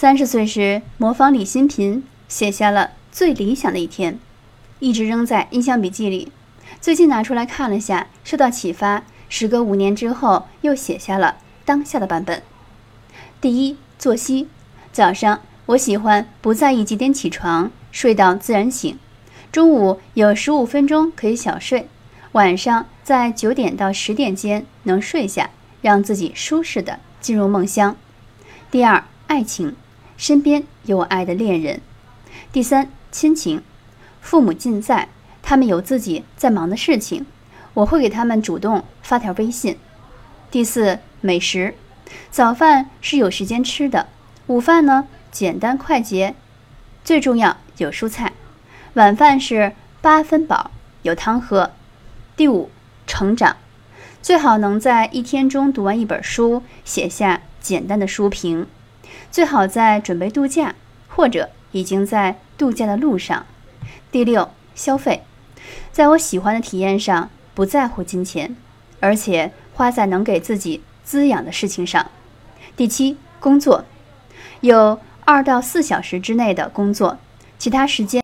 三十岁时模仿李新平写下了最理想的一天，一直扔在印象笔记里。最近拿出来看了下，受到启发，时隔五年之后又写下了当下的版本。第一，作息。早上我喜欢不在意几点起床，睡到自然醒。中午有十五分钟可以小睡，晚上在九点到十点间能睡下，让自己舒适的进入梦乡。第二，爱情。身边有爱的恋人。第三，亲情，父母近在，他们有自己在忙的事情，我会给他们主动发条微信。第四，美食，早饭是有时间吃的，午饭呢简单快捷，最重要有蔬菜，晚饭是八分饱，有汤喝。第五，成长，最好能在一天中读完一本书，写下简单的书评。最好在准备度假，或者已经在度假的路上。第六，消费，在我喜欢的体验上，不在乎金钱，而且花在能给自己滋养的事情上。第七，工作，有二到四小时之内的工作，其他时间。